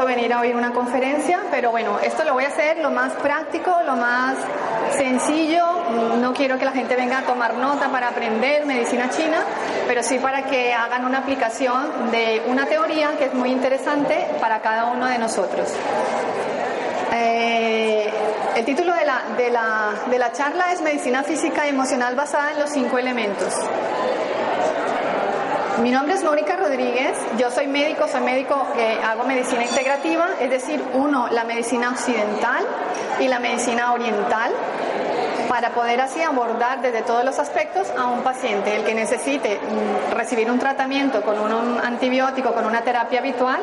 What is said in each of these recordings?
Venir a oír una conferencia, pero bueno, esto lo voy a hacer lo más práctico, lo más sencillo. No quiero que la gente venga a tomar nota para aprender medicina china, pero sí para que hagan una aplicación de una teoría que es muy interesante para cada uno de nosotros. Eh, el título de la, de, la, de la charla es Medicina Física y Emocional basada en los cinco elementos. Mi nombre es Mónica Rodríguez, yo soy médico, soy médico que hago medicina integrativa, es decir, uno, la medicina occidental y la medicina oriental, para poder así abordar desde todos los aspectos a un paciente, el que necesite mm, recibir un tratamiento con un antibiótico, con una terapia habitual,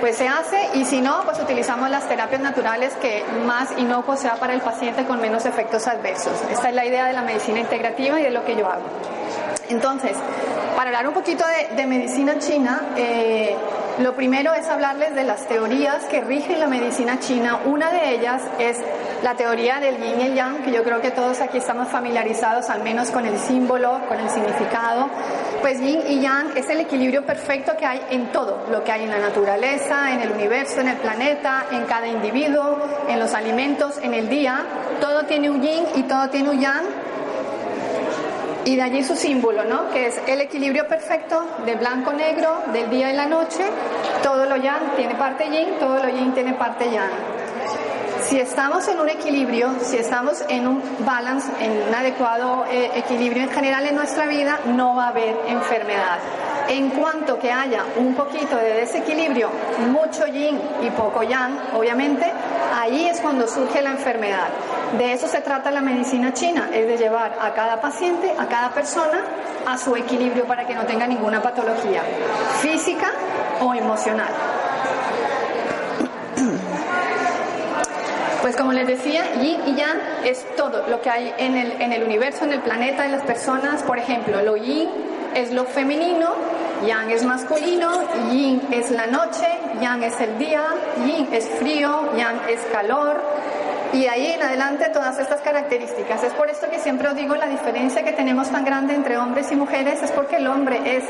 pues se hace y si no, pues utilizamos las terapias naturales que más inocuo sea para el paciente con menos efectos adversos. Esta es la idea de la medicina integrativa y de lo que yo hago. Entonces, para hablar un poquito de, medicina china, eh, lo primero es hablarles de las teorías que rigen la medicina china. Una de ellas es la teoría del yin y yang, que yo creo que todos aquí estamos familiarizados al menos con el símbolo, con el significado. Pues yin y yang es el equilibrio perfecto que hay en todo, lo que hay en la naturaleza, en el universo, en el planeta, en cada individuo, en los alimentos, en el día. Todo tiene un yin y todo tiene un yang y de allí su símbolo, ¿no? Que es el equilibrio perfecto de blanco-negro, del día y la noche. Todo lo yang tiene parte yin, todo lo yin tiene parte yang. Si estamos en un equilibrio, si estamos en un balance, en un adecuado eh, equilibrio en general en nuestra vida, no va a haber enfermedad. En cuanto que haya un poquito de desequilibrio, mucho yin y poco yang, obviamente, ahí es cuando surge la enfermedad. De eso se trata la medicina china, es de llevar a cada paciente, a cada persona, a su equilibrio para que no tenga ninguna patología física o emocional. Pues como les decía, yin y yang es todo lo que hay en el, en el universo, en el planeta, en las personas. Por ejemplo, lo yin es lo femenino, yang es masculino, yin es la noche, yang es el día, yin es frío, yang es calor, y ahí en adelante todas estas características. Es por esto que siempre os digo la diferencia que tenemos tan grande entre hombres y mujeres es porque el hombre es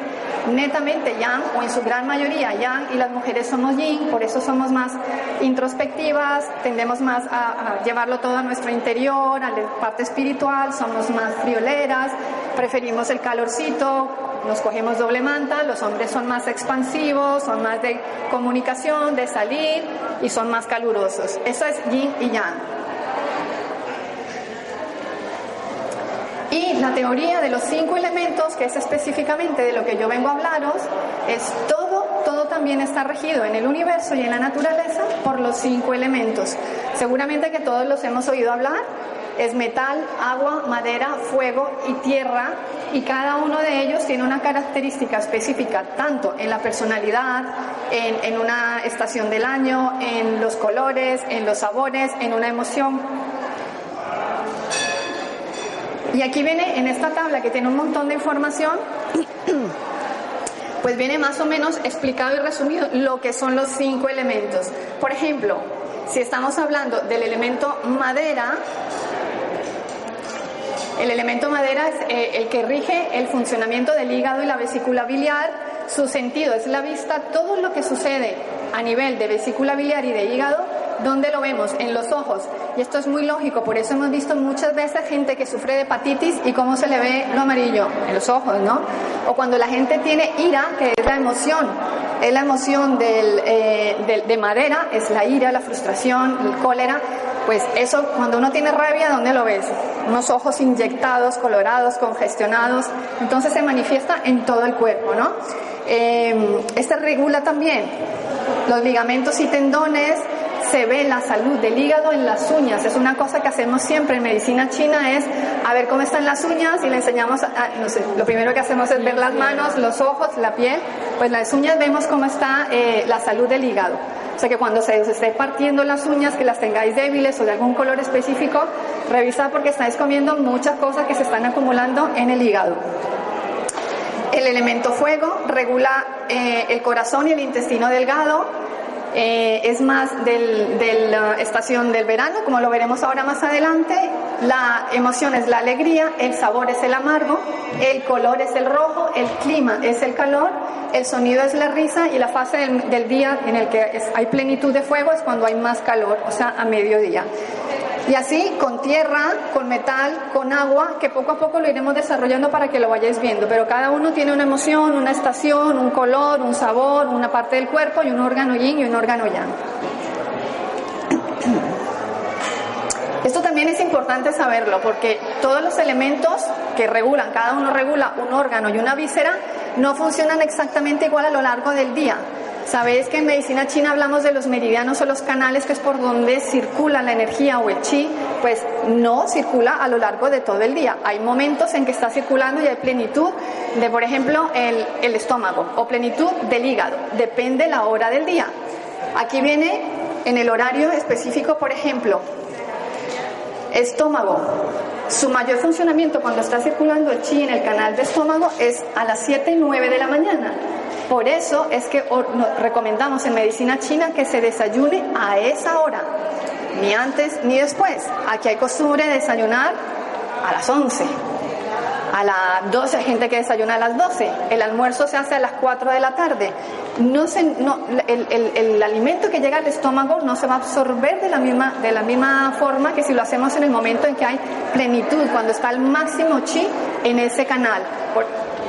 netamente yang o en su gran mayoría yang y las mujeres somos yin, por eso somos más introspectivas, tendemos más a, llevarlo todo a nuestro interior, a la parte espiritual, somos más frioleras, preferimos el calorcito, nos cogemos doble manta, los hombres son más expansivos, son más de comunicación, de salir y son más calurosos. Eso es yin y yang. Y la teoría de los cinco elementos, que es específicamente de lo que yo vengo a hablaros, es todo, todo también está regido en el universo y en la naturaleza por los cinco elementos. Seguramente que todos los hemos oído hablar. Es metal, agua, madera, fuego y tierra y cada uno de ellos tiene una característica específica tanto en la personalidad, en, en una estación del año, en los colores, en los sabores, en una emoción. Y aquí viene en esta tabla que tiene un montón de información, pues viene más o menos explicado y resumido lo que son los cinco elementos. Por ejemplo, si estamos hablando del elemento madera, el elemento madera es eh, el que rige el funcionamiento del hígado y la vesícula biliar. Su sentido es la vista. Todo lo que sucede a nivel de vesícula biliar y de hígado ¿Dónde lo vemos? En los ojos. Y esto es muy lógico, por eso hemos visto muchas veces gente que sufre de hepatitis y cómo se le ve lo amarillo, en los ojos, ¿no? O cuando la gente tiene ira, que es la emoción, es la emoción eh, de madera, es la ira, la frustración, el cólera. Pues eso, cuando uno tiene rabia, ¿dónde lo ves? Unos ojos inyectados, colorados, congestionados. Entonces se manifiesta en todo el cuerpo, ¿no? Eh, este regula también los ligamentos y tendones, se ve la salud del hígado en las uñas. Es una cosa que hacemos siempre en medicina china, es a ver cómo están las uñas y le enseñamos, no sé, lo primero que hacemos es ver las manos, los ojos, la piel, pues las uñas vemos cómo está eh, la salud del hígado. O sea que cuando se os esté partiendo las uñas, que las tengáis débiles o de algún color específico, revisad porque estáis comiendo muchas cosas que se están acumulando en el hígado. El elemento fuego regula eh, el corazón y el intestino delgado, eh, es más de la estación del verano, como lo veremos ahora más adelante. La emoción es la alegría, el sabor es el amargo, el color es el rojo, el clima es el calor, el sonido es la risa y la fase del, día en el que hay plenitud de fuego es cuando hay más calor, o sea, a mediodía. Y así con tierra, con metal, con agua, que poco a poco lo iremos desarrollando para que lo vayáis viendo. Pero cada uno tiene una emoción, una estación, un color, un sabor, una parte del cuerpo y un órgano yin y un órgano yang. Esto también es importante saberlo porque todos los elementos que regulan, cada uno regula un órgano y una víscera, no funcionan exactamente igual a lo largo del día. Sabéis que en medicina china hablamos de los meridianos o los canales, que es por donde circula la energía o el chi, pues no circula a lo largo de todo el día. Hay momentos en que está circulando y hay plenitud de, por ejemplo, el, estómago o plenitud del hígado. Depende la hora del día. Aquí viene en el horario específico, por ejemplo, estómago. Su mayor funcionamiento cuando está circulando el chi en el canal de estómago es a las 7 y 9 de la mañana. Por eso es que recomendamos en medicina china que se desayune a esa hora, ni antes ni después. Aquí hay costumbre de desayunar a las 11. A las 12 hay gente que desayuna a las 12. El almuerzo se hace a las 4 de la tarde. No se, no, el, el, el, alimento que llega al estómago no se va a absorber de la, misma, de la misma forma que si lo hacemos en el momento en que hay plenitud, cuando está el máximo chi en ese canal.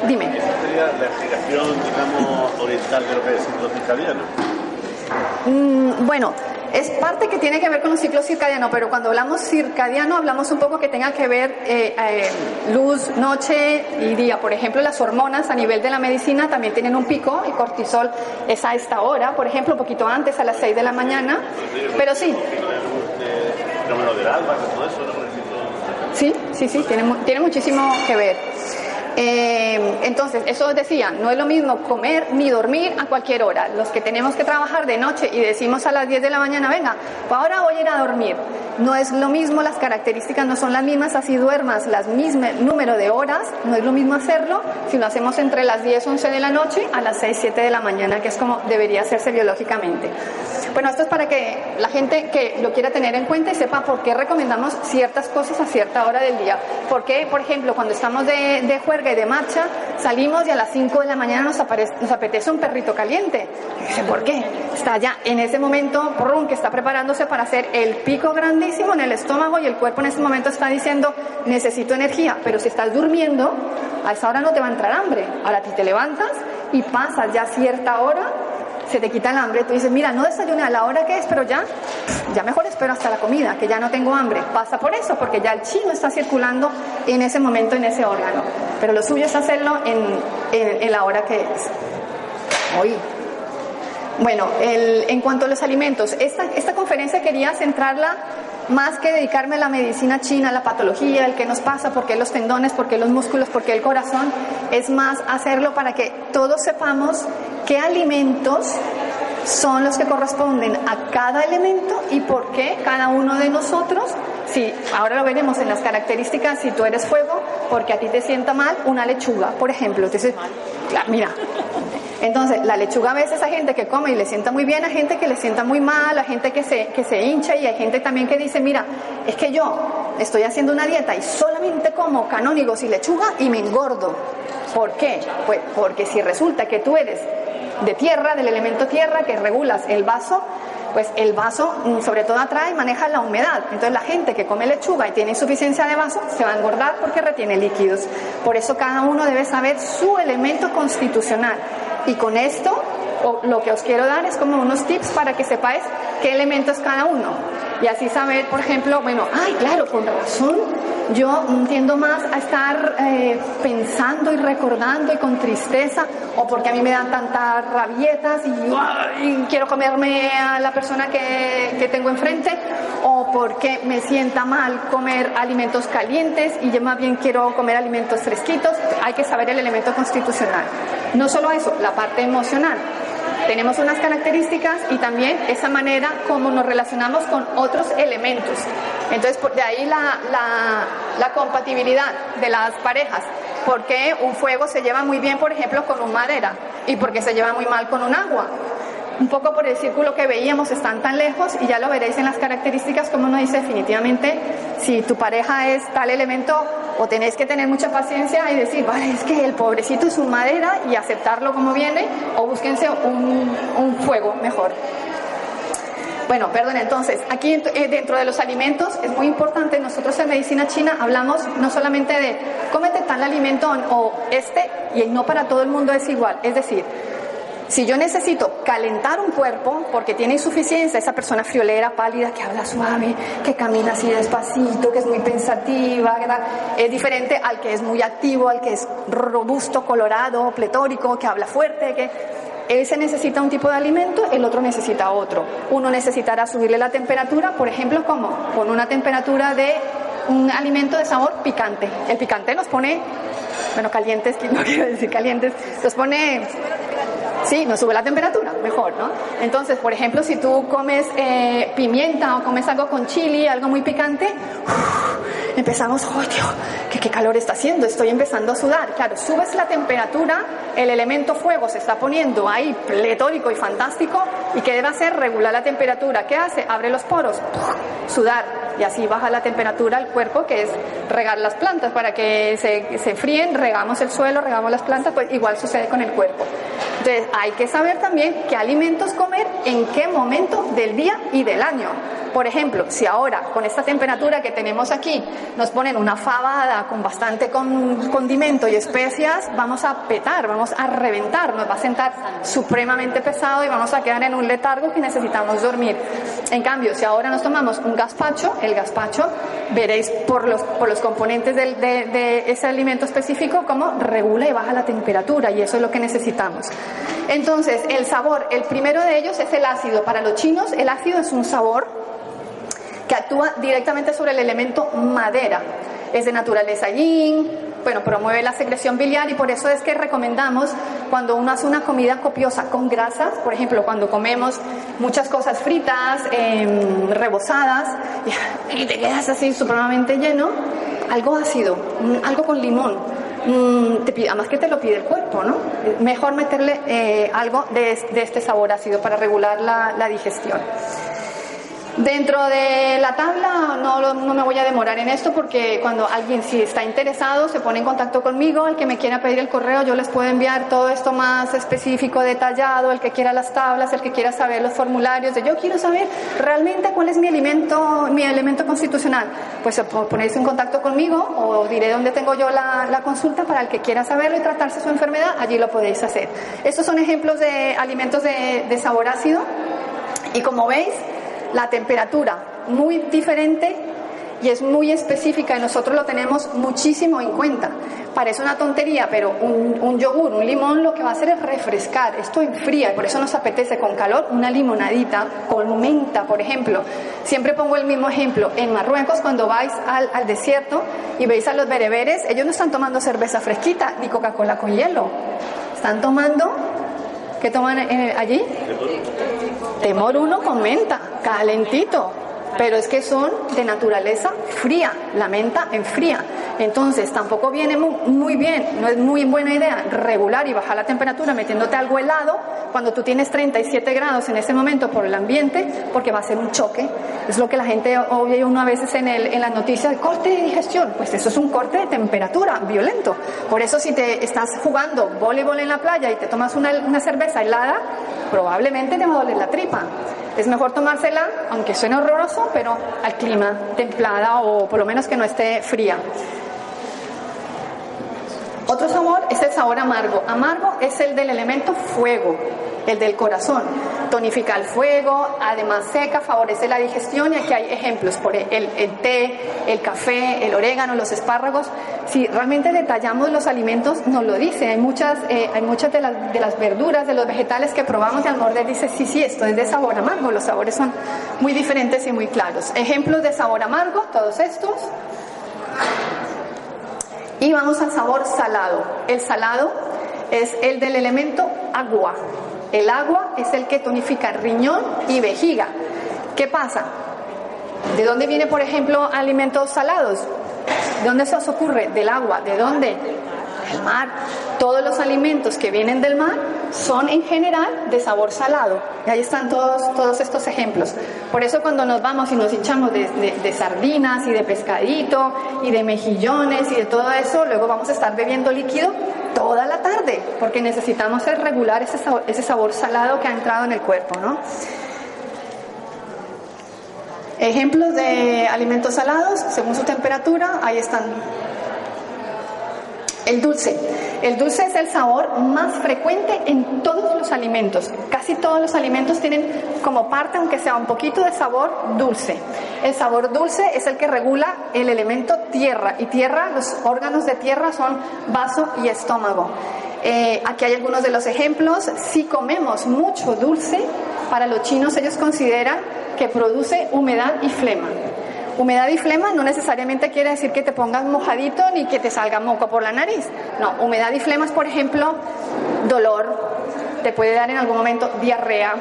Dime. ¿Esa sería la explicación, digamos, oriental de lo que es el ciclo circadiano? Mm, bueno, es parte que tiene que ver con un ciclo circadiano, pero cuando hablamos circadiano hablamos un poco que tenga que ver eh, eh, luz, noche y día. Por ejemplo, las hormonas a nivel de la medicina también tienen un pico, el cortisol es a esta hora, por ejemplo, un poquito antes, a las 6 de la mañana, pero sí. Sí, sí, sí, tiene, tiene muchísimo que ver. Eh, entonces, eso os decía, no es lo mismo comer ni dormir a cualquier hora. Los que tenemos que trabajar de noche y decimos a las 10 de la mañana, venga, pues ahora voy a ir a dormir. No es lo mismo, las características no son las mismas, así duermas las mismas número de horas, no es lo mismo hacerlo si lo hacemos entre las 10, 11 de la noche a las 6, 7 de la mañana, que es como debería hacerse biológicamente. Bueno, esto es para que la gente que lo quiera tener en cuenta y sepa por qué recomendamos ciertas cosas a cierta hora del día. Porque, por ejemplo, cuando estamos de, de juerga de marcha, salimos y a las 5 de la mañana nos, apetece un perrito caliente. ¿por qué? Está ya en ese momento, que está preparándose para hacer el pico grandísimo en el estómago y el cuerpo en ese momento está diciendo, necesito energía, pero si estás durmiendo, a esa hora no te va a entrar hambre. Ahora ti te levantas y pasas ya cierta hora se te quita el hambre, tú dices, mira, no desayuné a la hora que es, pero ya, ya mejor espero hasta la comida, que ya no tengo hambre. Pasa por eso, porque ya el chino está circulando en ese momento, en ese órgano. Pero lo suyo es hacerlo en, en, la hora que es. Hoy. Bueno, el, en cuanto a los alimentos, esta, esta conferencia quería centrarla más que dedicarme a la medicina china, a la patología, el que nos pasa, por qué los tendones, por qué los músculos, por qué el corazón, es más hacerlo para que todos sepamos qué alimentos son los que corresponden a cada elemento y por qué cada uno de nosotros, si ahora lo veremos en las características, si tú eres fuego, porque a ti te sienta mal una lechuga, por ejemplo, te dice, mira, entonces, la lechuga a veces hay gente que come y le sienta muy bien, hay gente que le sienta muy mal, hay gente que se, que se hincha y hay gente también que dice, mira, es que yo estoy haciendo una dieta y solamente como canónigos y lechuga y me engordo. ¿Por qué? Pues porque si resulta que tú eres de tierra, del elemento tierra, que regulas el vaso, pues el vaso mm, sobre todo atrae y maneja la humedad. Entonces la gente que come lechuga y tiene insuficiencia de vaso se va a engordar porque retiene líquidos. Por eso cada uno debe saber su elemento constitucional. Y con esto lo que os quiero dar es como unos tips para que sepáis qué elementos cada uno. Y así saber, por ejemplo, bueno, ay, claro, con razón, yo tiendo más a estar eh, pensando y recordando y con tristeza, o porque a mí me dan tantas rabietas y, quiero comerme a la persona que, que, tengo enfrente, o porque me sienta mal comer alimentos calientes y yo más bien quiero comer alimentos fresquitos. Hay que saber el elemento constitucional. No solo eso, la parte emocional. Tenemos unas características y también esa manera como nos relacionamos con otros elementos. Entonces, de ahí la, compatibilidad de las parejas. Porque un fuego se lleva muy bien, por ejemplo, con un madera y porque se lleva muy mal con un agua un poco por el círculo que veíamos, están tan lejos y ya lo veréis en las características como uno dice definitivamente si tu pareja es tal elemento o tenéis que tener mucha paciencia y decir, vale, es que el pobrecito es un madera y aceptarlo como viene o búsquense un, un fuego mejor. Bueno, perdón, entonces, aquí eh, dentro de los alimentos es muy importante, nosotros en medicina china hablamos no solamente de cómete tal alimento o este, y no para todo el mundo es igual, es decir, si yo necesito calentar un cuerpo porque tiene insuficiencia, esa persona friolera, pálida, que habla suave, que camina así despacito, que es muy pensativa, es diferente al que es muy activo, al que es robusto, colorado, pletórico, que habla fuerte, que ese necesita un tipo de alimento, el otro necesita otro. Uno necesitará subirle la temperatura, por ejemplo, como con una temperatura de un alimento de sabor picante. El picante nos pone, bueno, calientes, no quiero decir calientes, nos pone Sí, nos sube la temperatura, mejor, ¿no? Entonces, por ejemplo, si tú comes eh, pimienta o comes algo con chili, algo muy picante, empezamos, ¡oh, Dios! ¿qué, ¿Qué calor está haciendo? Estoy empezando a sudar. Claro, subes la temperatura, el elemento fuego se está poniendo ahí pletórico y fantástico, ¿y qué debe hacer? Regular la temperatura. ¿Qué hace? Abre los poros, sudar, y así baja la temperatura al cuerpo, que es regar las plantas para que se, se fríen, regamos el suelo, regamos las plantas, pues igual sucede con el cuerpo. Entonces, hay que saber también qué alimentos comer en qué momento del día y del año. Por ejemplo, si ahora con esta temperatura que tenemos aquí nos ponen una fabada con bastante condimento y especias, vamos a petar, vamos a reventar, nos va a sentar supremamente pesado y vamos a quedar en un letargo que necesitamos dormir. En cambio, si ahora nos tomamos un gazpacho, el gazpacho, veréis por los, por los componentes de, de ese alimento específico cómo regula y baja la temperatura y eso es lo que necesitamos. Entonces, el sabor, el primero de ellos es el ácido. Para los chinos, el ácido es un sabor actúa directamente sobre el elemento madera. Es de naturaleza yin, bueno, promueve la secreción biliar y por eso es que recomendamos cuando uno hace una comida copiosa con grasas, por ejemplo, cuando comemos muchas cosas fritas, em, rebozadas, y te quedas así supremamente lleno, algo ácido, algo con limón, Mm, te pide, además que te lo pide el cuerpo, ¿no? Mejor meterle eh, algo de, este sabor ácido para regular la digestión. Dentro de la tabla no, me voy a demorar en esto porque cuando alguien si está interesado se pone en contacto conmigo, el que me quiera pedir el correo yo les puedo enviar todo esto más específico, detallado, el que quiera las tablas, el que quiera saber los formularios, de yo quiero saber realmente cuál es mi alimento, mi elemento constitucional. Pues ponéis en contacto conmigo o diré dónde tengo yo la, la consulta para el que quiera saberlo y tratarse su enfermedad, allí lo podéis hacer. Estos son ejemplos de alimentos de, de sabor ácido y como veis, la temperatura muy diferente y es muy específica y nosotros lo tenemos muchísimo en cuenta. Parece una tontería, pero un, yogur, un limón lo que va a hacer es refrescar, esto enfría, y por eso nos apetece con calor una limonadita con menta, por ejemplo. Siempre pongo el mismo ejemplo, en Marruecos cuando vais al, desierto y veis a los bereberes, ellos no están tomando cerveza fresquita ni Coca-Cola con hielo, están tomando, ¿qué toman eh, allí? Temor uno con menta, calentito, pero es que son de naturaleza fría, la menta enfría. Entonces tampoco viene muy, bien, no es muy buena idea regular y bajar la temperatura metiéndote algo helado cuando tú tienes 37 grados en ese momento por el ambiente, porque va a ser un choque. Es lo que la gente oye uno a veces en, el, en las noticias, corte de digestión. Pues eso es un corte de temperatura violento. Por eso si te estás jugando voleibol en la playa y te tomas una, una cerveza helada, probablemente te va a doler la tripa. Es mejor tomársela, aunque suene horroroso, pero al clima, templada o por lo menos que no esté fría. Otro sabor es el sabor amargo. Amargo es el del elemento fuego. el del corazón. Tonifica el fuego, además seca, favorece la digestión y aquí hay ejemplos por el, el té, el café, el orégano, los espárragos. Si realmente detallamos los alimentos, nos lo dice. Hay muchas, eh, hay muchas de las, verduras, de los vegetales que probamos y al dice, sí, sí, esto es de sabor amargo. Los sabores son muy diferentes y muy claros. Ejemplos de sabor amargo, todos estos. Y vamos al sabor salado. El salado es el del elemento agua. El agua es el que tonifica riñón y vejiga. ¿Qué pasa? ¿De dónde viene, por ejemplo, alimentos salados? ¿De dónde se os ocurre? Del agua. ¿De dónde? Del mar. Todos los alimentos que vienen del mar son en general de sabor salado. Y ahí están todos, todos estos ejemplos. Por eso cuando nos vamos y nos hinchamos de, de, sardinas y de pescadito y de mejillones y de todo eso, luego vamos a estar bebiendo líquido toda la tarde, porque necesitamos regular ese sabor, ese sabor salado que ha entrado en el cuerpo, ¿no? Ejemplos de alimentos salados, según su temperatura, ahí están. El dulce. El dulce es el sabor más frecuente en todos los alimentos. Casi todos los alimentos tienen como parte, aunque sea un poquito de sabor, dulce. El sabor dulce es el que regula el elemento tierra. Y tierra, los órganos de tierra son vaso y estómago. Eh, aquí hay algunos de los ejemplos. Si comemos mucho dulce, para los chinos ellos consideran que produce humedad y flema. Humedad y flema no necesariamente quiere decir que te pongas mojadito ni que te salga moco por la nariz. No, humedad y flema es, por ejemplo, dolor, te puede dar en algún momento diarrea,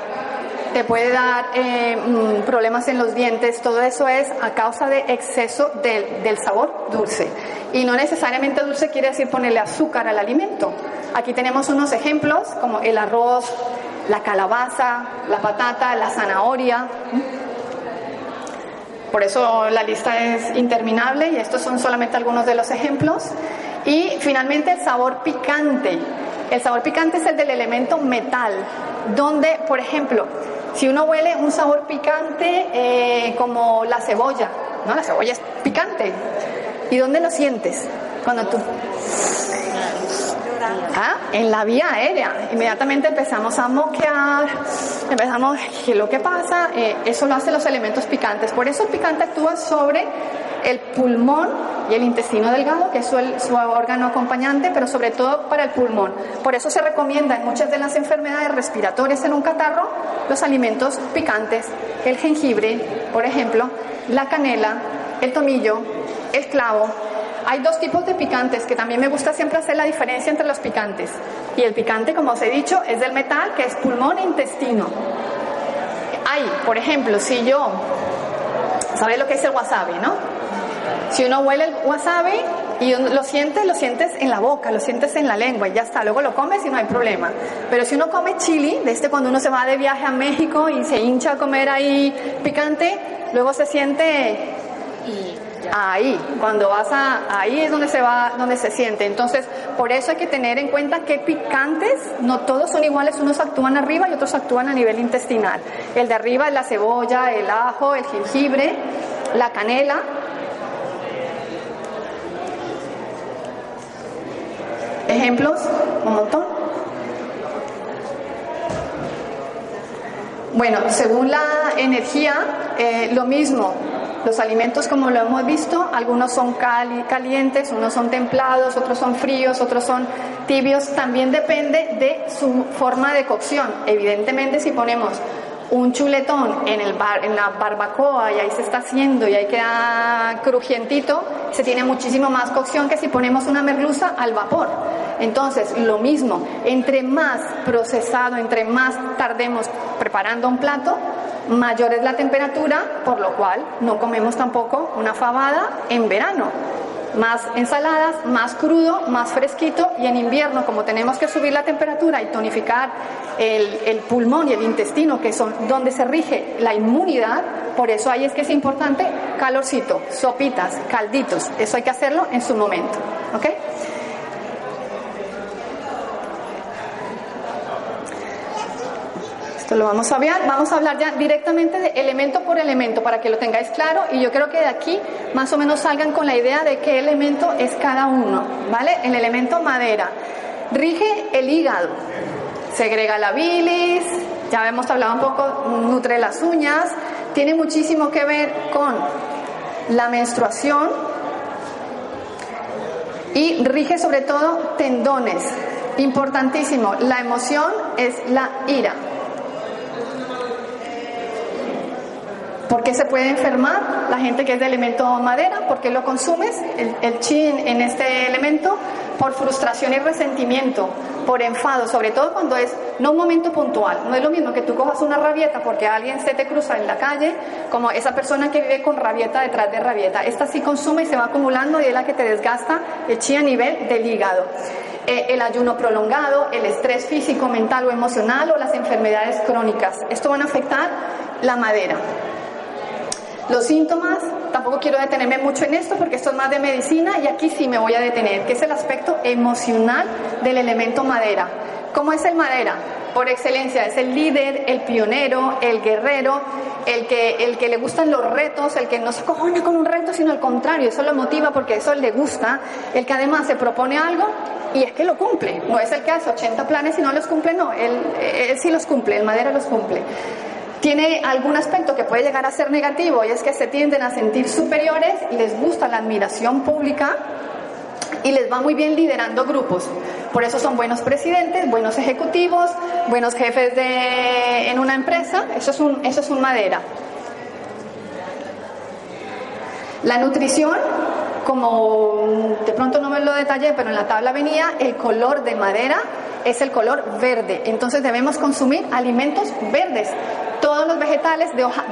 te puede dar eh, mm, problemas en los dientes, todo eso es a causa de exceso del sabor dulce. Y no necesariamente dulce quiere decir ponerle azúcar al alimento. Aquí tenemos unos ejemplos como el arroz, la calabaza, la patata, la zanahoria. Por eso la lista es interminable y estos son solamente algunos de los ejemplos. Y finalmente el sabor picante. El sabor picante es el del elemento metal, donde, por ejemplo, si uno huele un sabor picante eh, como la cebolla, ¿no? La cebolla es picante. ¿Y dónde lo sientes? Cuando tú ¿Ah? En la vía aérea. Inmediatamente empezamos a moquear, empezamos, ¿qué es lo que pasa? Eh, eso lo hacen los elementos picantes. Por eso el picante actúa sobre el pulmón y el intestino delgado, que es su, su, órgano acompañante, pero sobre todo para el pulmón. Por eso se recomienda en muchas de las enfermedades respiratorias en un catarro los alimentos picantes, el jengibre, por ejemplo, la canela, el tomillo, el clavo, hay dos tipos de picantes que también me gusta siempre hacer la diferencia entre los picantes. Y el picante, como os he dicho, es del metal, que es pulmón e intestino. Hay, por ejemplo, si yo, ¿sabes lo que es el wasabi, no? Si uno huele el wasabi y lo sientes, lo sientes en la boca, lo sientes en la lengua y ya está, luego lo comes y no hay problema. Pero si uno come chili, de este cuando uno se va de viaje a México y se hincha a comer ahí picante, luego se siente Ahí, cuando vas a, ahí es donde se va, donde se siente. Entonces, por eso hay que tener en cuenta que picantes, no todos son iguales, unos actúan arriba y otros actúan a nivel intestinal. El de arriba es la cebolla, el ajo, el jengibre, la canela. Ejemplos, un montón. Bueno, según la energía, eh, lo mismo, los alimentos, como lo hemos visto, algunos son calientes, unos son templados, otros son fríos, otros son tibios. También depende de su forma de cocción. Evidentemente, si ponemos un chuletón en, el bar, en la barbacoa y ahí se está haciendo y ahí queda crujientito, se tiene muchísimo más cocción que si ponemos una merluza al vapor. Entonces, lo mismo, entre más procesado, entre más tardemos preparando un plato, mayor es la temperatura, por lo cual no comemos tampoco una fabada en verano. Más ensaladas, más crudo, más fresquito y en invierno, como tenemos que subir la temperatura y tonificar el, pulmón y el intestino, que son donde se rige la inmunidad, por eso ahí es que es importante calorcito, sopitas, calditos, eso hay que hacerlo en su momento. ¿ok?, Esto lo vamos a ver. Vamos a hablar ya directamente de elemento por elemento para que lo tengáis claro y yo creo que de aquí más o menos salgan con la idea de qué elemento es cada uno, ¿vale? El elemento madera rige el hígado. segrega la bilis, ya hemos hablado un poco, nutre las uñas, tiene muchísimo que ver con la menstruación y rige sobre todo tendones. Importantísimo, la emoción es la ira. ¿Por qué se puede enfermar la gente que es de elemento madera? ¿Por qué lo consumes? El, el chi en este elemento por frustración y resentimiento, por enfado, sobre todo cuando es no un momento puntual. No es lo mismo que tú cojas una rabieta porque alguien se te cruza en la calle, como esa persona que vive con rabieta detrás de rabieta. Esta sí consume y se va acumulando y es la que te desgasta el chi a nivel del hígado. Eh, el ayuno prolongado, el estrés físico, mental o emocional o las enfermedades crónicas. Esto van a afectar la madera. Los síntomas, tampoco quiero detenerme mucho en esto porque esto es más de medicina y aquí sí me voy a detener, que es el aspecto emocional del elemento madera. ¿Cómo es el madera? Por excelencia, es el líder, el pionero, el guerrero, el que, el que le gustan los retos, el que no se cojona con un reto, sino al contrario, eso lo motiva porque eso le gusta, el que además se propone algo y es que lo cumple, no es el que hace 80 planes y no los cumple, no, él, él sí los cumple, el madera los cumple tiene algún aspecto que puede llegar a ser negativo y es que se tienden a sentir superiores, les gusta la admiración pública y les va muy bien liderando grupos. Por eso son buenos presidentes, buenos ejecutivos, buenos jefes de, en una empresa. Eso es, un, eso es un madera. La nutrición, como de pronto no me lo detallé, pero en la tabla venía, el color de madera es el color verde. Entonces debemos consumir alimentos verdes.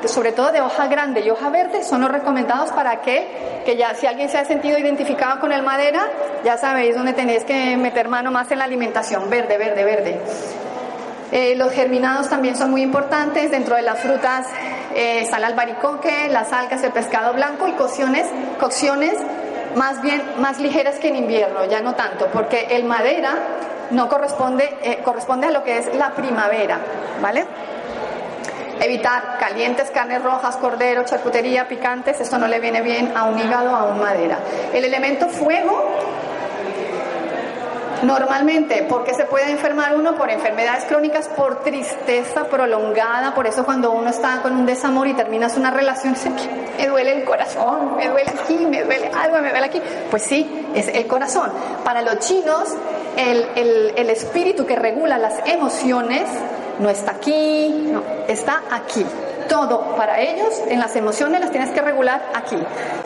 Sobre todo de hoja grande y hoja verde, son los recomendados para aquel que ya, si alguien se ha sentido identificado con el madera, ya sabéis dónde tenéis que meter mano más en la alimentación, verde, verde, verde. Eh, los germinados también son muy importantes. Dentro de las frutas eh, está el albaricoque, las algas, el pescado blanco y cocciones, cocciones más bien más ligeras que en invierno, ya no tanto, porque el madera no corresponde, eh, corresponde a lo que es la primavera, ¿vale? Evitar calientes, carnes rojas, cordero, charcutería, picantes, esto no le viene bien a un hígado, a un madera. El elemento fuego Normalmente, ¿por qué se puede enfermar uno? Por enfermedades crónicas, por tristeza prolongada, por eso cuando uno está con un desamor y terminas una relación, me duele el corazón, me duele aquí, me duele algo, me duele aquí. Pues sí, es el corazón. Para los chinos, el, el espíritu que regula las emociones no está aquí, está aquí. Todo para ellos, en las emociones las tienes que regular aquí,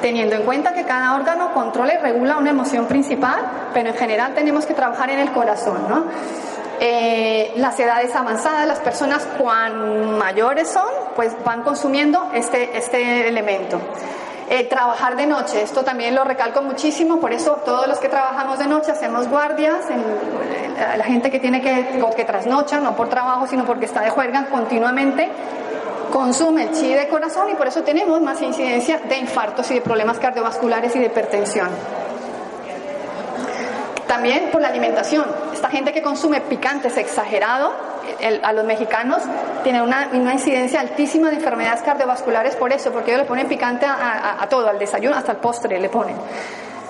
teniendo en cuenta que cada órgano controla y regula una emoción principal, pero en general tenemos que trabajar en el corazón. Eh, las edades avanzadas, las personas cuan mayores son, pues van consumiendo este, este elemento. Eh, trabajar de noche, esto también lo recalco muchísimo, por eso todos los que trabajamos de noche hacemos guardias, la gente que tiene que, que trasnocha, no por trabajo, sino porque está de juerga continuamente, consume el chi de corazón y por eso tenemos más incidencia de infartos y de problemas cardiovasculares y de hipertensión. También por la alimentación. Esta gente que consume picantes exagerado, a los mexicanos, tiene una, incidencia altísima de enfermedades cardiovasculares por eso, porque ellos le ponen picante a, todo, al desayuno, hasta el postre le ponen.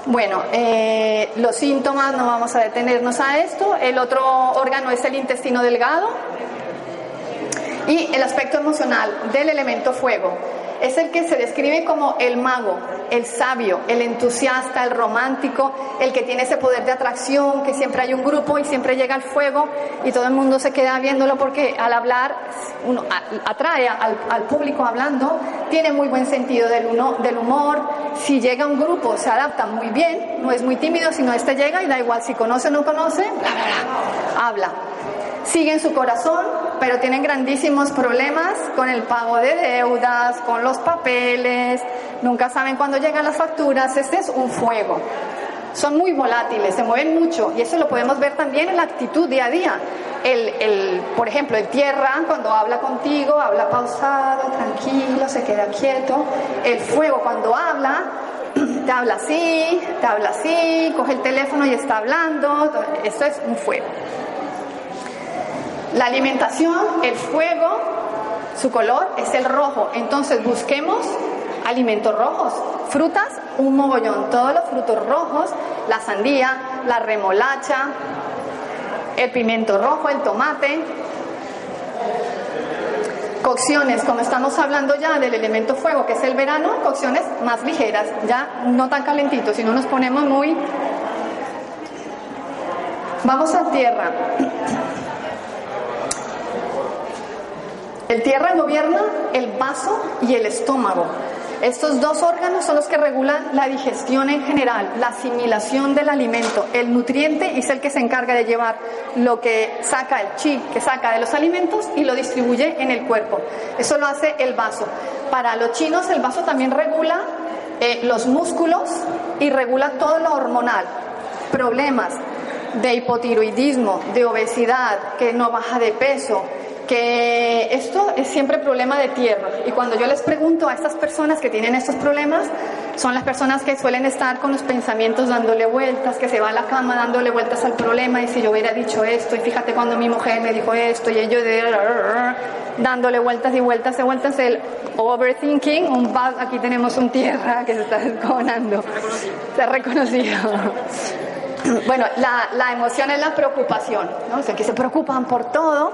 Bueno, eh, los síntomas, no vamos a detenernos a esto. El otro órgano es el intestino delgado, y el aspecto emocional del elemento fuego es el que se describe como el mago, el sabio, el entusiasta, el romántico, el que tiene ese poder de atracción, que siempre hay un grupo y siempre llega el fuego y todo el mundo se queda viéndolo porque al hablar atrae al, público hablando, tiene muy buen sentido del, uno, del humor, si llega un grupo se adapta muy bien, no es muy tímido, sino este llega y da igual si conoce o no conoce, bla, bla, bla, habla siguen su corazón, pero tienen grandísimos problemas con el pago de deudas, con los papeles, nunca saben cuándo llegan las facturas, este es un fuego. Son muy volátiles, se mueven mucho y eso lo podemos ver también en la actitud día a día. El, el, por ejemplo, el tierra, cuando habla contigo, habla pausado, tranquilo, se queda quieto. El fuego, cuando habla, te habla así, te habla así, coge el teléfono y está hablando. Esto es un fuego. La alimentación, el fuego, su color es el rojo. Entonces busquemos alimentos rojos. Frutas, un mogollón. Todos los frutos rojos, la sandía, la remolacha, el pimiento rojo, el tomate. Cocciones, como estamos hablando ya del elemento fuego, que es el verano, cocciones más ligeras, ya no tan calentitos, sino nos ponemos muy... Vamos a tierra. El tierra gobierna el vaso y el estómago. Estos dos órganos son los que regulan la digestión en general, la asimilación del alimento. El nutriente es el que se encarga de llevar lo que saca el chi, que saca de los alimentos y lo distribuye en el cuerpo. Eso lo hace el vaso. Para los chinos el vaso también regula eh, los músculos y regula todo lo hormonal. Problemas de hipotiroidismo, de obesidad, que no baja de peso, que esto es siempre problema de tierra. Y cuando yo les pregunto a estas personas que tienen estos problemas, son las personas que suelen estar con los pensamientos dándole vueltas, que se va a la cama dándole vueltas al problema y si yo hubiera dicho esto, y fíjate cuando mi mujer me dijo esto, y ellos dándole vueltas y vueltas y vueltas, el overthinking, un aquí tenemos un tierra que se está descojonando, se ha reconocido. Bueno, la, la emoción es la preocupación, ¿no? O sea, que se preocupan por todo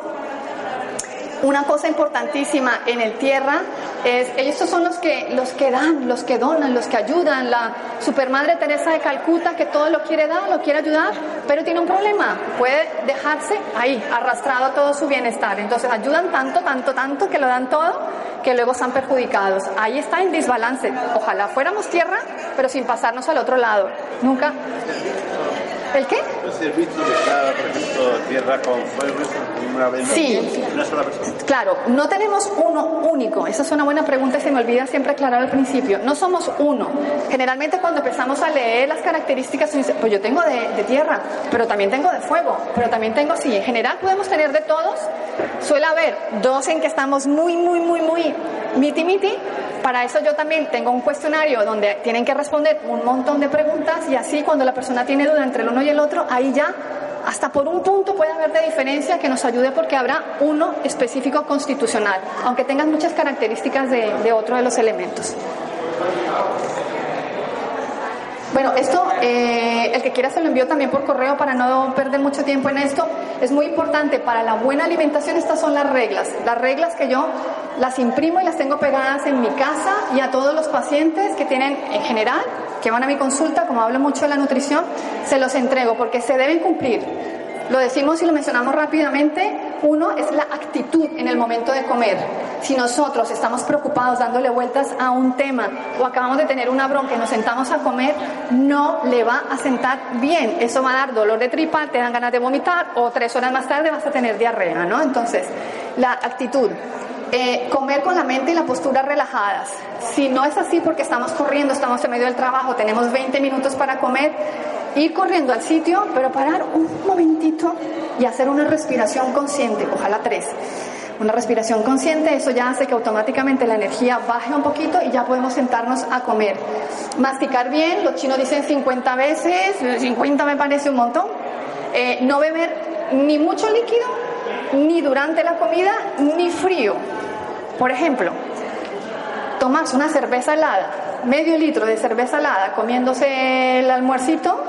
una cosa importantísima en el tierra es, estos son los que, los que dan, los que donan, los que ayudan. La supermadre Teresa de Calcuta que todo lo quiere dar, lo quiere ayudar, pero tiene un problema. Puede dejarse ahí, arrastrado a todo su bienestar. Entonces ayudan tanto, tanto, tanto que lo dan todo que luego están perjudicados. Ahí está en desbalance. Ojalá fuéramos tierra, pero sin pasarnos al otro lado. Nunca. ¿El qué? por ejemplo, tierra con fuego, una vez sí. una sola persona. Claro, no tenemos uno único. Esa es una buena pregunta y se me olvida siempre aclarar al principio. No somos uno. Generalmente cuando empezamos a leer las características, pues yo tengo de, de tierra, pero también tengo de fuego, pero también tengo, sí, en general podemos tener de todos. Suele haber dos en que estamos muy, muy, muy, muy miti miti para eso yo también tengo un cuestionario donde tienen que responder un montón de preguntas y así cuando la persona tiene duda entre el uno y el otro, ahí ya hasta por un punto puede haber de diferencia que nos ayude porque habrá uno específico constitucional, aunque tengan muchas características de, de otro de los elementos. Bueno, esto, eh, el que quiera se lo envío también por correo para no perder mucho tiempo en esto. Es muy importante para la buena alimentación, estas son las reglas. Las reglas que yo las imprimo y las tengo pegadas en mi casa y a todos los pacientes que tienen en general, que van a mi consulta, como hablo mucho de la nutrición, se los entrego porque se deben cumplir. Lo decimos y lo mencionamos rápidamente. Uno es la actitud en el momento de comer. Si nosotros estamos preocupados dándole vueltas a un tema o acabamos de tener una bronca y nos sentamos a comer, no le va a sentar bien. Eso va a dar dolor de tripa, te dan ganas de vomitar o tres horas más tarde vas a tener diarrea, ¿no? Entonces, la actitud. Eh, comer con la mente y la postura relajadas. Si no es así porque estamos corriendo, estamos en medio del trabajo, tenemos 20 minutos para comer, ir corriendo al sitio, pero parar un momentito y hacer una respiración consciente, ojalá tres. Una respiración consciente, eso ya hace que automáticamente la energía baje un poquito y ya podemos sentarnos a comer. Masticar bien, los chinos dicen 50 veces, 50 me parece un montón. Eh, no beber ni mucho líquido, ni durante la comida, ni frío. Por ejemplo, tomas una cerveza helada, medio litro de cerveza helada comiéndose el almuercito,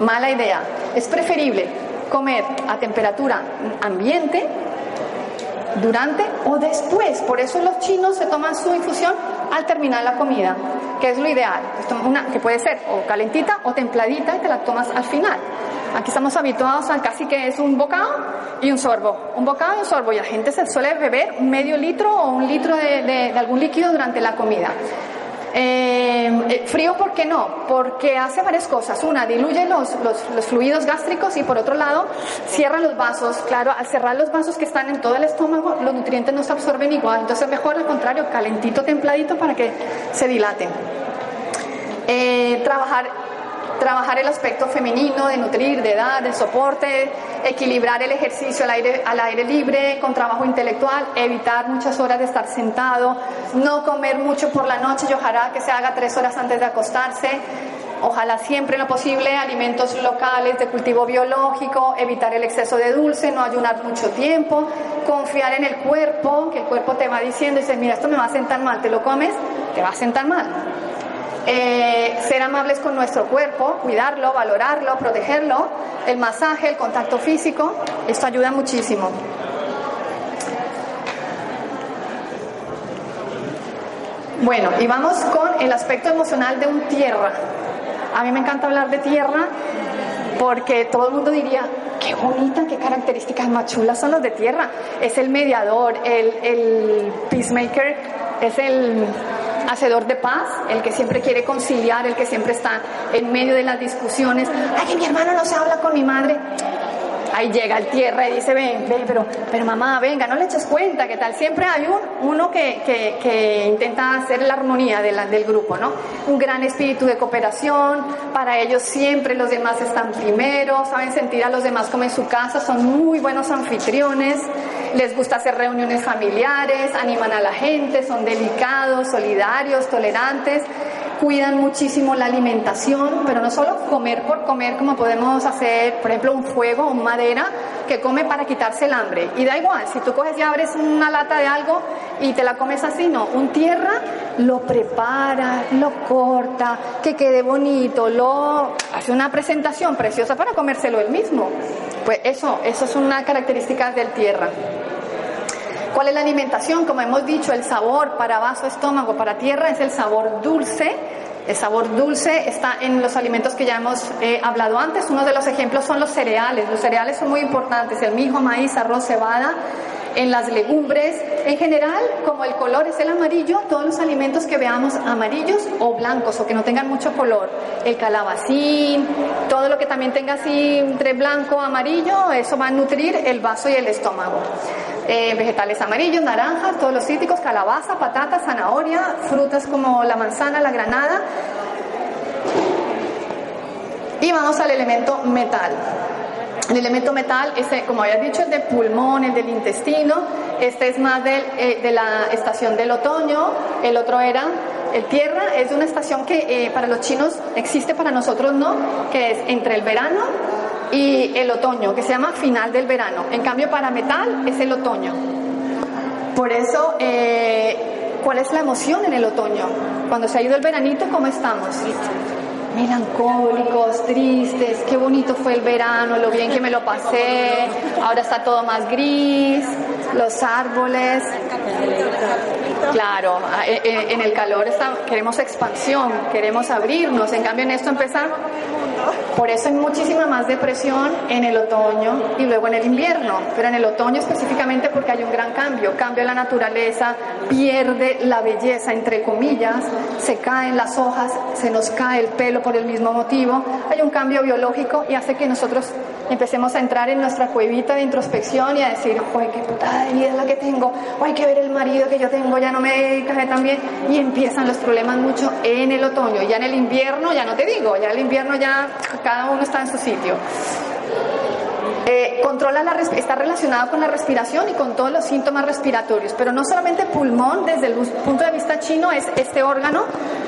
mala idea. Es preferible comer a temperatura ambiente durante o después. Por eso los chinos se toman su infusión al terminar la comida, que es lo ideal. Una que puede ser o calentita o templadita y te la tomas al final. Aquí estamos habituados a casi que es un bocado y un sorbo. Un bocado y un sorbo. Y la gente se suele beber medio litro o un litro de, algún líquido durante la comida. Eh, eh, frío, ¿por qué no? Porque hace varias cosas. Una, diluye los, los, fluidos gástricos y por otro lado, cierra los vasos. Claro, al cerrar los vasos que están en todo el estómago, los nutrientes no se absorben igual. Entonces, mejor al contrario, calentito, templadito para que se dilaten. Eh, trabajar trabajar el aspecto femenino, de nutrir, de edad, de soporte, equilibrar el ejercicio al aire, libre con trabajo intelectual, evitar muchas horas de estar sentado, no comer mucho por la noche y ojalá que se haga tres horas antes de acostarse. Ojalá siempre lo posible alimentos locales de cultivo biológico, evitar el exceso de dulce, no ayunar mucho tiempo, confiar en el cuerpo, que el cuerpo te va diciendo, y dice, mira, esto me va a sentar mal, te lo comes, te va a sentar mal Eh, ser amables con nuestro cuerpo, cuidarlo, valorarlo, protegerlo, el masaje, el contacto físico, esto ayuda muchísimo. Bueno, y vamos con el aspecto emocional de un tierra. A mí me encanta hablar de tierra porque todo el mundo diría, qué bonita, qué características más chulas son los de tierra. Es el mediador, el, el peacemaker, es el hacedor de paz, el que siempre quiere conciliar, el que siempre está en medio de las discusiones. Ay, que mi hermano no se habla con mi madre. Ahí llega el tierra y dice, ven, ven, pero, pero mamá, venga, no le eches cuenta, que tal. Siempre hay un, uno que, que, intenta hacer la armonía del grupo, ¿no? Un gran espíritu de cooperación, para ellos siempre los demás están primero, saben sentir a los demás como en su casa, son muy buenos anfitriones, les gusta hacer reuniones familiares, animan a la gente, son delicados, solidarios, tolerantes cuidan muchísimo la alimentación, pero no solo comer por comer como podemos hacer, por ejemplo, un fuego o madera que come para quitarse el hambre. Y da igual, si tú coges y abres una lata de algo y te la comes así, no. Un tierra lo prepara, lo corta, que quede bonito, lo hace una presentación preciosa para comérselo él mismo. Pues eso, eso es una característica del tierra. ¿Cuál es la alimentación? Como hemos dicho, el sabor para vaso, estómago, para tierra es el sabor dulce. El sabor dulce está en los alimentos que ya hemos eh, hablado antes. Uno de los ejemplos son los cereales. Los cereales son muy importantes. El mijo, maíz, arroz, cebada. En las legumbres, en general, como el color es el amarillo, todos los alimentos que veamos amarillos o blancos o que no tengan mucho color, el calabacín, todo lo que también tenga así entre blanco amarillo, eso va a nutrir el vaso y el estómago. Eh, vegetales amarillos, naranjas, todos los cítricos, calabaza, patata, zanahoria, frutas como la manzana, la granada. Y vamos al elemento metal. El elemento metal, este, como había dicho, es de pulmón, el del intestino. Este es más del, eh, de la estación del otoño. El otro era el tierra. Es una estación que eh, para los chinos existe, para nosotros no, que es entre el verano y el otoño, que se llama final del verano. En cambio, para metal es el otoño. Por eso, eh, ¿cuál es la emoción en el otoño? Cuando se ha ido el veranito, ¿cómo estamos? melancólicos, tristes, qué bonito fue el verano, lo bien que me lo pasé, ahora está todo más gris, los árboles. Claro, eh, eh, en el calor está, queremos expansión, queremos abrirnos, en cambio en esto empezar por eso hay muchísima más depresión en el otoño y luego en el invierno, pero en el otoño específicamente porque hay un gran cambio, cambia la naturaleza, pierde la belleza, entre comillas, se caen las hojas, se nos cae el pelo por el mismo motivo, hay un cambio biológico y hace que nosotros empecemos a entrar en nuestra cuevita de introspección y a decir, ¡ay, qué putada de vida es la que tengo! ¡ay, que ver el marido que yo tengo ya no me cae tan bien! Y empiezan los problemas mucho en el otoño. Ya en el invierno, ya no te digo, ya en el invierno ya cada uno está en su sitio. Eh, controla la está relacionado con la respiración y con todos los síntomas respiratorios, pero no solamente pulmón desde el punto de vista chino es este órgano,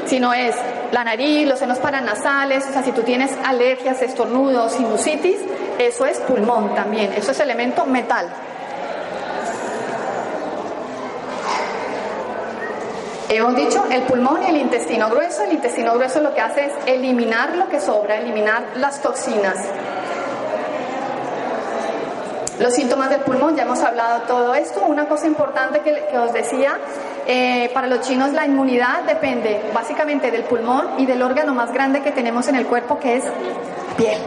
sino es la nariz, los senos paranasales, o sea, si tú tienes alergias, estornudos, sinusitis, eso es pulmón también, eso es elemento metal. Hemos dicho el pulmón y el intestino grueso. El intestino grueso lo que hace es eliminar lo que sobra, eliminar las toxinas. Los síntomas del pulmón, ya hemos hablado todo esto. Una cosa importante que, que os decía, eh, para los chinos la inmunidad depende básicamente del pulmón y del órgano más grande que tenemos en el cuerpo, que es piel.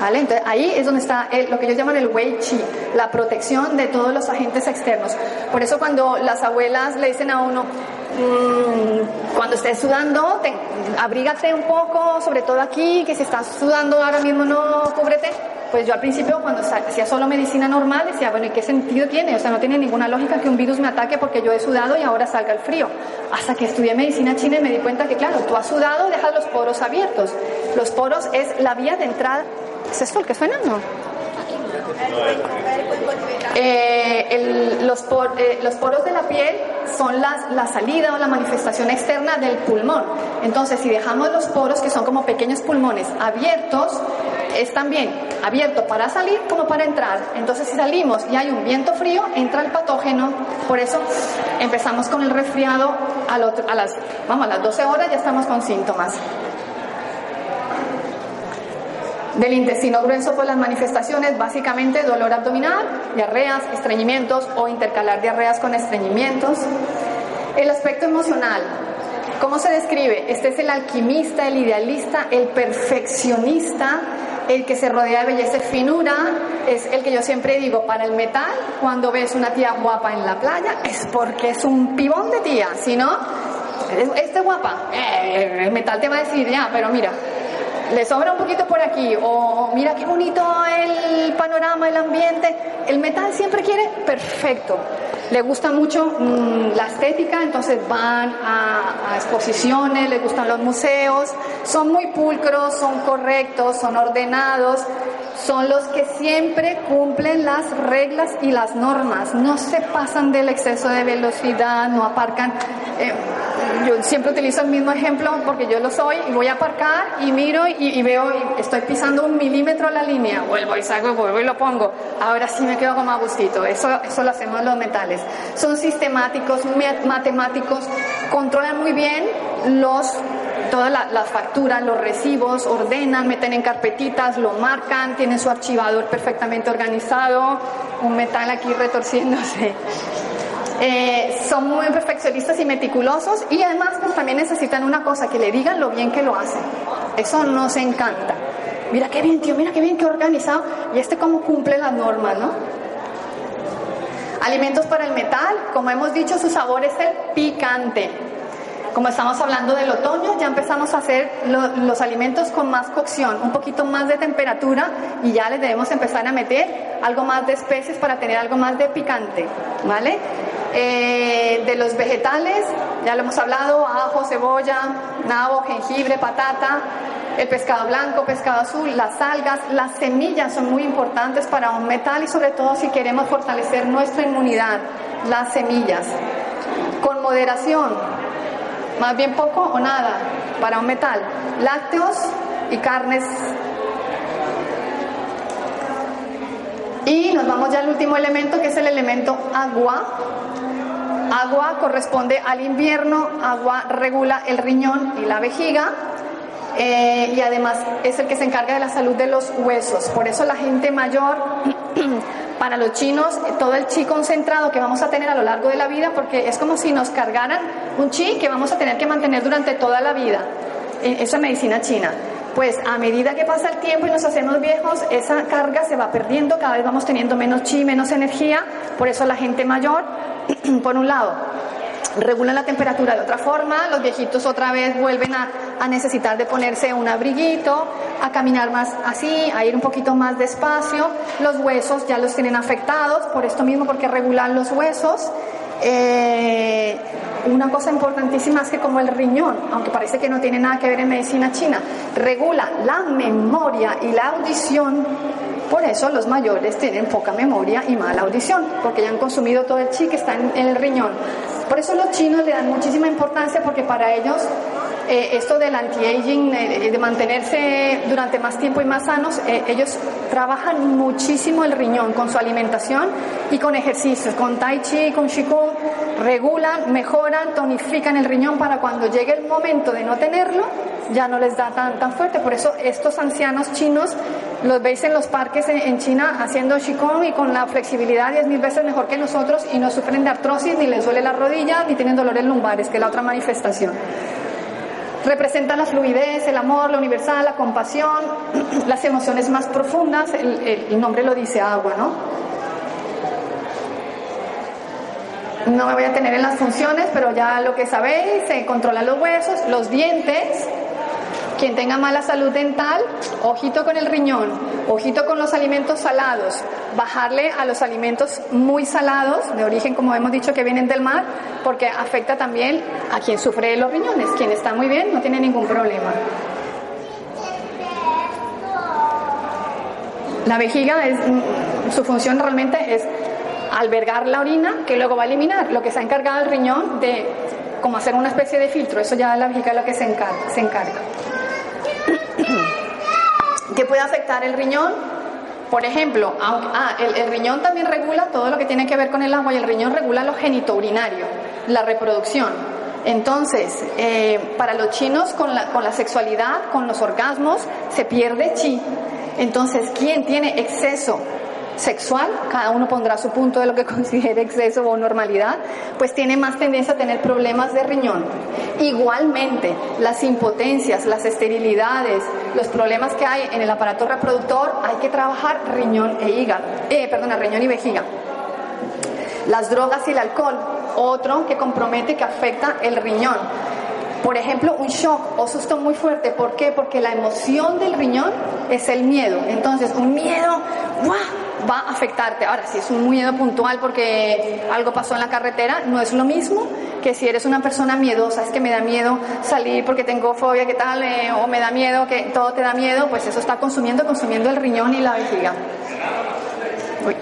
¿Vale? Entonces, ahí es donde está lo que ellos llaman el Wei Chi, la protección de todos los agentes externos. Por eso cuando las abuelas le dicen a uno, mmm, cuando estés sudando, te, abrígate un poco, sobre todo aquí, que si estás sudando ahora mismo no cúbrete. Pues yo al principio cuando hacía solo medicina normal decía, bueno, ¿y qué sentido tiene? O sea, no tiene ninguna lógica que un virus me ataque porque yo he sudado y ahora salga el frío. Hasta que estudié medicina china y me di cuenta que, claro, tú has sudado, dejas los poros abiertos. Los poros es la vía de entrada ¿Es el que suena? No. Eh, los, eh, los, poros de la piel son la salida o la manifestación externa del pulmón. Entonces, si dejamos los poros, que son como pequeños pulmones, abiertos, es también abierto para salir como para entrar. Entonces si salimos y hay un viento frío, entra el patógeno. Por eso empezamos con el resfriado a, las, vamos, a las 12 horas ya estamos con síntomas. Del intestino grueso, por las manifestaciones, básicamente dolor abdominal, diarreas, estreñimientos o intercalar diarreas con estreñimientos. El aspecto emocional, ¿Cómo se describe? Este es el alquimista, el idealista, el perfeccionista, el que se rodea de belleza y finura. Es el que yo siempre digo, para el metal, cuando ves una tía guapa en la playa, es porque es un pibón de tía. Si no, este guapa, eh, el metal te va a decir, ya, pero mira, le sobra un poquito por aquí, o mira qué bonito el panorama, el ambiente. El metal siempre quiere perfecto. Le gusta mucho mm, la estética, entonces van a, exposiciones, les gustan los museos, son muy pulcros, son correctos, son ordenados, son los que siempre cumplen las reglas y las normas, no se pasan del exceso de velocidad, no aparcan. Eh, yo siempre utilizo el mismo ejemplo porque yo lo soy y voy a aparcar y miro y, veo, estoy pisando un milímetro la línea, vuelvo y salgo vuelvo y lo pongo. Ahora sí me quedo como a gustito. Eso, eso lo hacemos los metales. Son sistemáticos, matemáticos, controlan muy bien los todas las facturas, los recibos, ordenan, meten en carpetitas, lo marcan, tienen su archivador perfectamente organizado, un metal aquí retorciéndose. Eh, son muy perfeccionistas y meticulosos y además pues, también necesitan una cosa, que le digan lo bien que lo hacen. Eso nos encanta. Mira qué bien, tío, mira qué bien, qué organizado. Y este cómo cumple las normas, ¿no? Alimentos para el metal, como hemos dicho, su sabor es el picante. Como estamos hablando del otoño, ya empezamos a hacer los alimentos con más cocción, un poquito más de temperatura y ya les debemos empezar a meter algo más de especies para tener algo más de picante, ¿vale? Eh, de los vegetales, ya lo hemos hablado, ajo, cebolla, nabo, jengibre, patata, el pescado blanco, pescado azul, las algas, las semillas son muy importantes para un metal y sobre todo si queremos fortalecer nuestra inmunidad, las semillas. Con moderación, más bien poco o nada para un metal. Lácteos y carnes. Y nos vamos ya al último elemento que es el elemento agua Agua corresponde al invierno, agua regula el riñón y la vejiga. Eh, y además es el que se encarga de la salud de los huesos. Por eso la gente mayor, para los chinos, todo el chi concentrado que vamos a tener a lo largo de la vida, porque es como si nos cargaran un chi que vamos a tener que mantener durante toda la vida. Eh, eso es medicina china. Pues a medida que pasa el tiempo y nos hacemos viejos, esa carga se va perdiendo, cada vez vamos teniendo menos chi, menos energía, por eso la gente mayor por un lado, regulan la temperatura de otra forma, los viejitos otra vez vuelven a, necesitar de ponerse un abriguito, a caminar más así, a ir un poquito más despacio, los huesos ya los tienen afectados, por esto mismo, porque regulan los huesos. Eh, una cosa importantísima es que como el riñón, aunque parece que no tiene nada que ver en medicina china, regula la memoria y la audición, por eso los mayores tienen poca memoria y mala audición, porque ya han consumido todo el chi que está en, el riñón. Por eso los chinos le dan muchísima importancia porque para ellos eh, esto del anti-aging, eh, de mantenerse durante más tiempo y más sanos, eh, ellos trabajan muchísimo el riñón con su alimentación y con ejercicios, con tai chi, con qigong, regulan, mejoran, tonifican el riñón para cuando llegue el momento de no tenerlo, ya no les da tan, tan fuerte. Por eso estos ancianos chinos los veis en los parques en, China haciendo Qigong y con la flexibilidad 10.000 veces mejor que nosotros y no sufren de artrosis, ni les duele la rodilla, ni tienen dolores lumbares, que es la otra manifestación. Representan la fluidez, el amor, la universal, la compasión, las emociones más profundas, el, el nombre lo dice agua, ¿no? No me voy a tener en las funciones, pero ya lo que sabéis, se controlan los huesos, los dientes, quien tenga mala salud dental, ojito con el riñón, ojito con los alimentos salados, bajarle a los alimentos muy salados, de origen, como hemos dicho, que vienen del mar, porque afecta también a quien sufre de los riñones. Quien está muy bien no tiene ningún problema. La vejiga, es, mm, su función realmente es albergar la orina que luego va a eliminar. Lo que se ha encargado el riñón de como hacer una especie de filtro, eso ya la vejiga es lo que se encarga. Se encarga. ¿Qué puede afectar el riñón? Por ejemplo, ah, el, riñón también regula todo lo que tiene que ver con el agua y el riñón regula lo genitourinario, la reproducción. Entonces, eh, para los chinos con la, con la sexualidad, con los orgasmos, se pierde chi. Entonces, ¿quién tiene exceso sexual, cada uno pondrá su punto de lo que considere exceso o normalidad, pues tiene más tendencia a tener problemas de riñón. Igualmente, las impotencias, las esterilidades, los problemas que hay en el aparato reproductor, hay que trabajar riñón e hígado, eh, perdona, riñón y vejiga. Las drogas y el alcohol, otro que compromete, que afecta el riñón. Por ejemplo, un shock o susto muy fuerte. ¿Por qué? Porque la emoción del riñón es el miedo. Entonces, un miedo, va a afectarte. Ahora, si es un miedo puntual porque algo pasó en la carretera, no es lo mismo que si eres una persona miedosa, es que me da miedo salir porque tengo fobia, ¿qué tal? Eh, o me da miedo, que todo te da miedo, pues eso está consumiendo, consumiendo el riñón y la vejiga. Uy.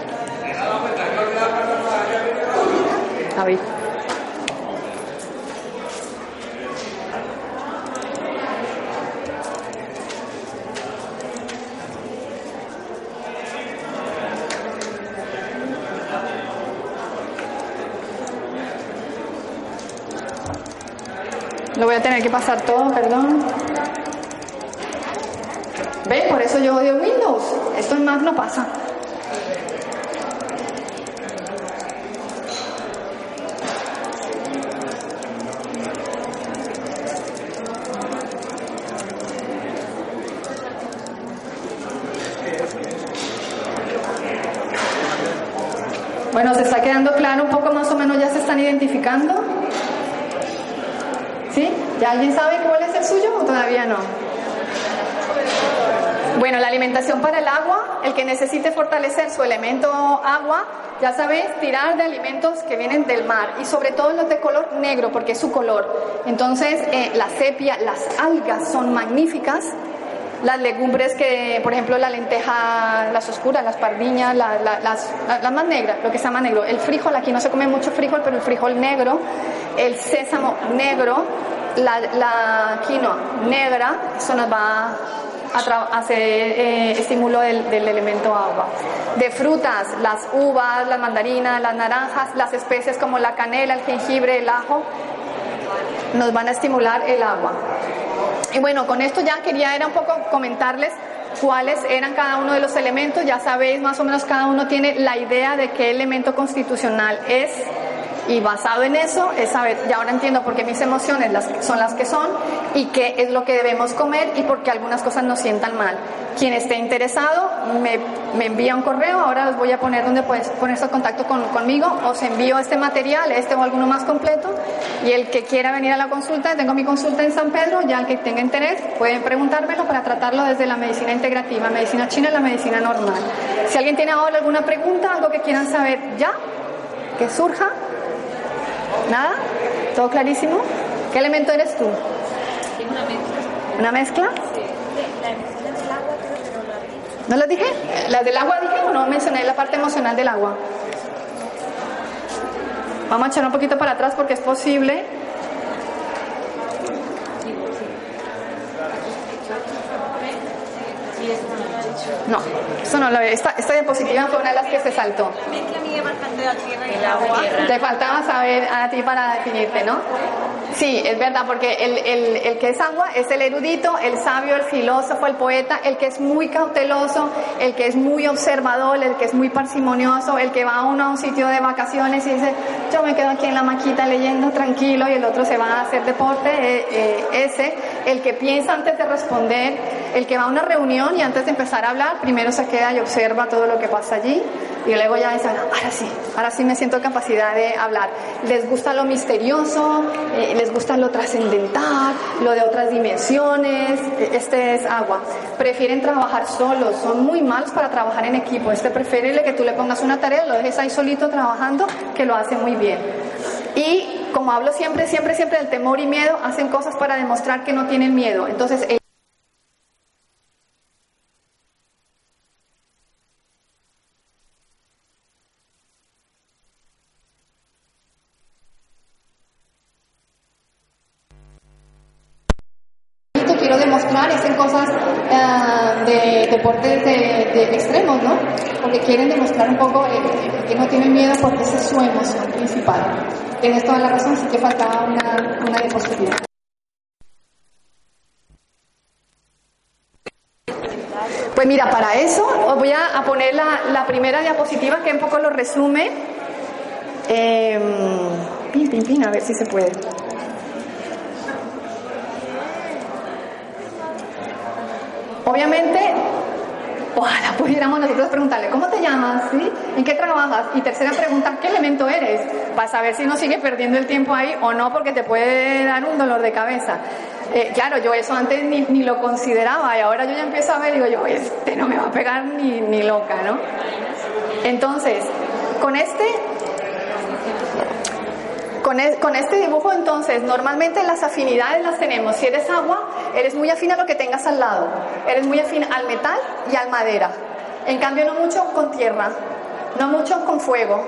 Lo voy a tener que pasar todo, perdón. ¿Ve? Por eso yo odio Windows. Esto en Mac no pasa. Bueno, ¿se está quedando claro un poco más o menos? ¿Ya se están identificando? ¿Ya alguien sabe cuál es el suyo o todavía no? Bueno, la alimentación para el agua, el que necesite fortalecer su elemento agua, ya sabéis, tirar de alimentos que vienen del mar y sobre todo los de color negro porque es su color. Entonces, eh, la sepia, las algas son magníficas. Las legumbres que, por ejemplo, la lenteja, las oscuras, las pardiñas, las, las más negras, lo que se llama negro. El frijol, aquí no se come mucho frijol, pero el frijol negro, el sésamo negro, la, quinoa negra, eso nos va a hacer eh, estímulo del, del, elemento agua. De frutas, las uvas, las mandarinas, las naranjas, las especies como la canela, el jengibre, el ajo, nos van a estimular el agua. Y bueno, con esto ya quería era un poco comentarles cuáles eran cada uno de los elementos. Ya sabéis, más o menos cada uno tiene la idea de qué elemento constitucional es y basado en eso es saber, ya ahora entiendo por qué mis emociones las, son las que son y qué es lo que debemos comer y por qué algunas cosas nos sientan mal. Quien esté interesado me, me envía un correo, ahora les voy a poner donde puedes ponerse en contacto con, conmigo, os envío este material, este o alguno más completo y el que quiera venir a la consulta, tengo mi consulta en San Pedro, ya el que tenga interés pueden preguntármelo para tratarlo desde la medicina integrativa, medicina china y la medicina normal. Si alguien tiene ahora alguna pregunta, algo que quieran saber ya, que surja, ¿Nada? ¿Todo clarísimo? ¿Qué elemento eres tú? Una mezcla. ¿Una mezcla? Sí. ¿No las dije? ¿Las del agua dije o no mencioné la parte emocional del agua? Vamos a echar un poquito para atrás porque es posible. No, eso no lo veo. Esta, esta diapositiva fue una de las que se saltó. Te faltaba saber a ti para definirte, ¿no? Sí, es verdad, porque el, el, el, que es agua es el erudito, el sabio, el filósofo, el poeta, el que es muy cauteloso, el que es muy observador, el que es muy parsimonioso, el que va a uno a un sitio de vacaciones y dice, yo me quedo aquí en la maquita leyendo tranquilo y el otro se va a hacer deporte, eh, eh, ese, el que piensa antes de responder, el que va a una reunión y antes de empezar a hablar, primero se queda y observa todo lo que pasa allí y luego ya dicen, ahora sí, ahora sí me siento capacidad de hablar. Les gusta lo misterioso, eh, les gusta lo trascendental, lo de otras dimensiones, este es agua. Prefieren trabajar solos, son muy malos para trabajar en equipo. Este prefiere que tú le pongas una tarea, lo dejes ahí solito trabajando, que lo hace muy bien. Y como hablo siempre, siempre, siempre del temor y miedo, hacen cosas para demostrar que no tienen miedo. Entonces, quiero demostrar y hacen cosas eh, de deportes de, extremos, ¿no? Porque quieren demostrar un poco eh, que no tienen miedo porque esa es su emoción principal. Tienes toda la razón, sí que faltaba una, una diapositiva. Pues mira, para eso os voy a, poner la, primera diapositiva que un poco lo resume. Eh, pin, pin, pin, a ver si se puede. Obviamente, ojalá pudiéramos nosotros preguntarle, ¿cómo te llamas? ¿En qué trabajas? Y tercera pregunta, ¿qué elemento eres? Para saber si no sigue perdiendo el tiempo ahí o no, porque te puede dar un dolor de cabeza. Eh, claro, yo eso antes ni, lo consideraba y ahora yo ya empiezo a ver y digo yo, este no me va a pegar ni loca, ¿no? Entonces, con este e, con, este dibujo entonces, normalmente las afinidades las tenemos. Si eres agua, eres muy afín a lo que tengas al lado. Eres muy afín al metal y al madera. En cambio, no mucho con tierra, no mucho con fuego.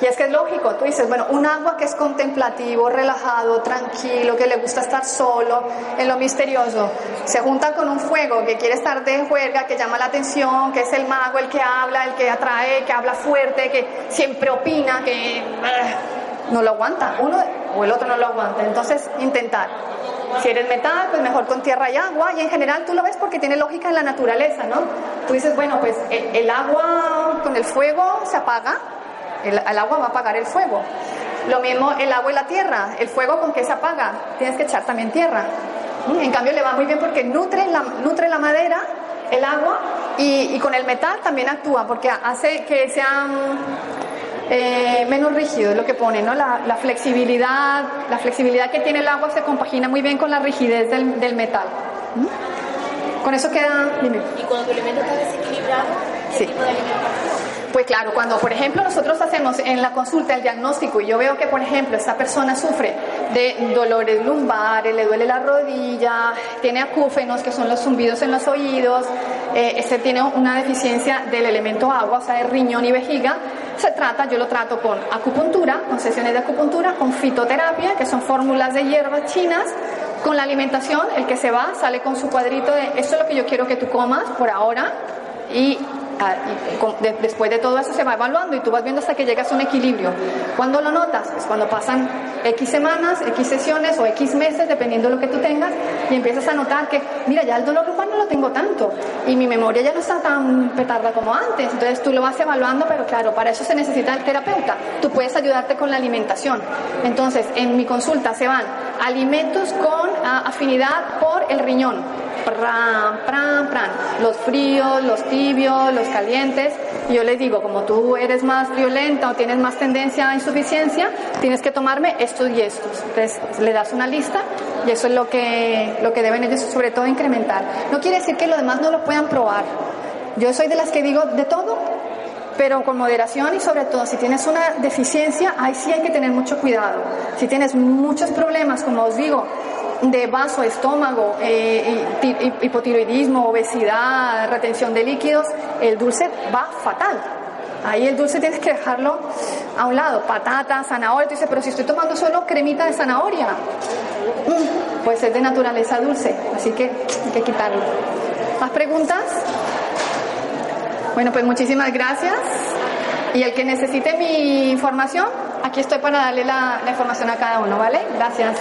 Y es que es lógico, tú dices, bueno, un agua que es contemplativo, relajado, tranquilo, que le gusta estar solo, en lo misterioso, se junta con un fuego que quiere estar de juerga, que llama la atención, que es el mago, el que habla, el que atrae, que habla fuerte, que siempre opina, que no lo aguanta, uno o el otro no lo aguanta. Entonces, intentar. Si eres metal, pues mejor con tierra y agua, y en general tú lo ves porque tiene lógica en la naturaleza, ¿no? Tú dices, bueno, pues el, agua con el fuego se apaga, el, agua va a apagar el fuego. Lo mismo el agua y la tierra, el fuego con que se apaga, tienes que echar también tierra. En cambio le va muy bien porque nutre la, nutre la madera, el agua, y, y con el metal también actúa porque hace que sean eh, menos rígido, es lo que pone, ¿no? La, flexibilidad, la flexibilidad que tiene el agua se compagina muy bien con la rigidez del, metal. ¿Mm? Con eso queda. Dime. ¿Y cuando el elemento está desequilibrado, qué sí. tipo de Pues claro, cuando por ejemplo nosotros hacemos en la consulta el diagnóstico y yo veo que por ejemplo esta persona sufre de dolores lumbares, le duele la rodilla, tiene acúfenos que son los zumbidos en los oídos, eh, este tiene una deficiencia del elemento agua, o sea, de riñón y vejiga, se trata, yo lo trato con acupuntura, con sesiones de acupuntura, con fitoterapia, que son fórmulas de hierbas chinas, con la alimentación, el que se va sale con su cuadrito de esto es lo que yo quiero que tú comas por ahora y después de todo eso se va evaluando y tú vas viendo hasta que llegas a un equilibrio. ¿Cuándo lo notas? Es cuando pasan X semanas, X sesiones o X meses, dependiendo de lo que tú tengas, y empiezas a notar que, mira, ya el dolor lumbar no lo tengo tanto y mi memoria ya no está tan petarda como antes. Entonces tú lo vas evaluando, pero claro, para eso se necesita el terapeuta. Tú puedes ayudarte con la alimentación. Entonces, en mi consulta se van alimentos con ah, afinidad por el riñón pran, pran, pran, los fríos, los tibios, los calientes. Y yo les digo, como tú eres más violenta o tienes más tendencia a insuficiencia, tienes que tomarme estos y estos. Entonces le das una lista y eso es lo que, lo que deben ellos sobre todo incrementar. No quiere decir que los demás no lo puedan probar. Yo soy de las que digo de todo, pero con moderación y sobre todo si tienes una deficiencia, ahí sí hay que tener mucho cuidado. Si tienes muchos problemas, como os digo, de vaso, estómago, eh, hipotiroidismo, obesidad, retención de líquidos, el dulce va fatal. Ahí el dulce tienes que dejarlo a un lado. Patata, zanahoria. Tú dices, pero si estoy tomando solo cremita de zanahoria, mm, pues es de naturaleza dulce. Así que hay que quitarlo. ¿Más preguntas? Bueno, pues muchísimas gracias. Y el que necesite mi información, aquí estoy para darle la, la información a cada uno, ¿vale? Gracias.